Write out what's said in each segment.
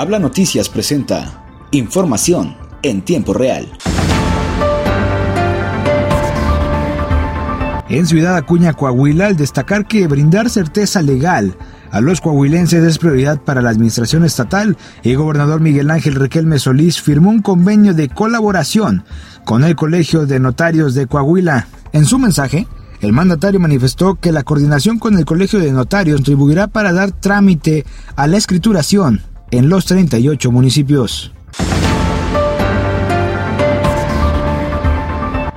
Habla Noticias presenta información en tiempo real. En Ciudad Acuña, Coahuila, al destacar que brindar certeza legal a los coahuilenses es prioridad para la administración estatal, el gobernador Miguel Ángel Riquelme Solís firmó un convenio de colaboración con el Colegio de Notarios de Coahuila. En su mensaje, el mandatario manifestó que la coordinación con el Colegio de Notarios contribuirá para dar trámite a la escrituración en los 38 municipios.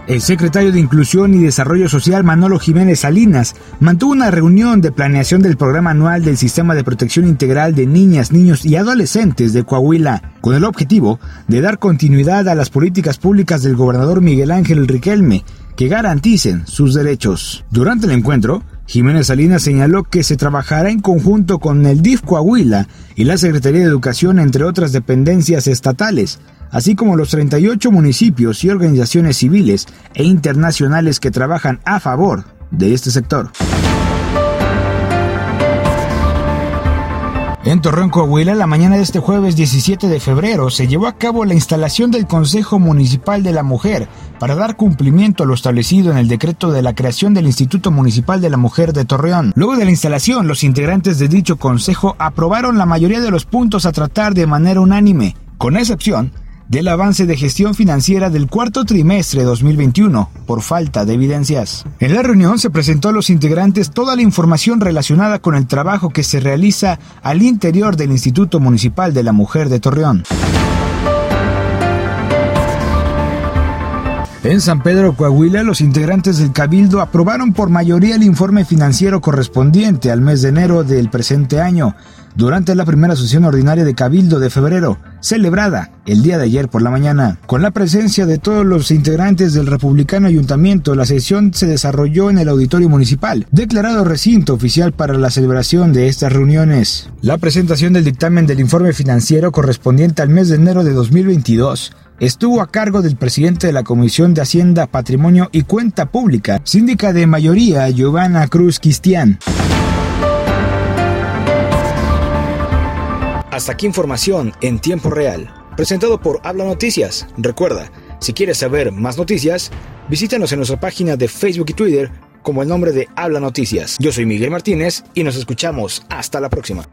El secretario de Inclusión y Desarrollo Social Manolo Jiménez Salinas mantuvo una reunión de planeación del programa anual del Sistema de Protección Integral de Niñas, Niños y Adolescentes de Coahuila, con el objetivo de dar continuidad a las políticas públicas del gobernador Miguel Ángel Riquelme que garanticen sus derechos. Durante el encuentro, Jiménez Salinas señaló que se trabajará en conjunto con el DIF Coahuila y la Secretaría de Educación, entre otras dependencias estatales, así como los 38 municipios y organizaciones civiles e internacionales que trabajan a favor de este sector. En Torreón, Coahuila, la mañana de este jueves 17 de febrero se llevó a cabo la instalación del Consejo Municipal de la Mujer para dar cumplimiento a lo establecido en el decreto de la creación del Instituto Municipal de la Mujer de Torreón. Luego de la instalación, los integrantes de dicho consejo aprobaron la mayoría de los puntos a tratar de manera unánime, con excepción del avance de gestión financiera del cuarto trimestre de 2021 por falta de evidencias. En la reunión se presentó a los integrantes toda la información relacionada con el trabajo que se realiza al interior del Instituto Municipal de la Mujer de Torreón. En San Pedro Coahuila, los integrantes del Cabildo aprobaron por mayoría el informe financiero correspondiente al mes de enero del presente año, durante la primera sesión ordinaria de Cabildo de febrero, celebrada el día de ayer por la mañana. Con la presencia de todos los integrantes del Republicano Ayuntamiento, la sesión se desarrolló en el Auditorio Municipal, declarado recinto oficial para la celebración de estas reuniones. La presentación del dictamen del informe financiero correspondiente al mes de enero de 2022 estuvo a cargo del presidente de la Comisión de Hacienda, Patrimonio y Cuenta Pública, síndica de mayoría Giovanna Cruz Cristian. Hasta aquí información en tiempo real, presentado por Habla Noticias. Recuerda, si quieres saber más noticias, visítanos en nuestra página de Facebook y Twitter como el nombre de Habla Noticias. Yo soy Miguel Martínez y nos escuchamos hasta la próxima.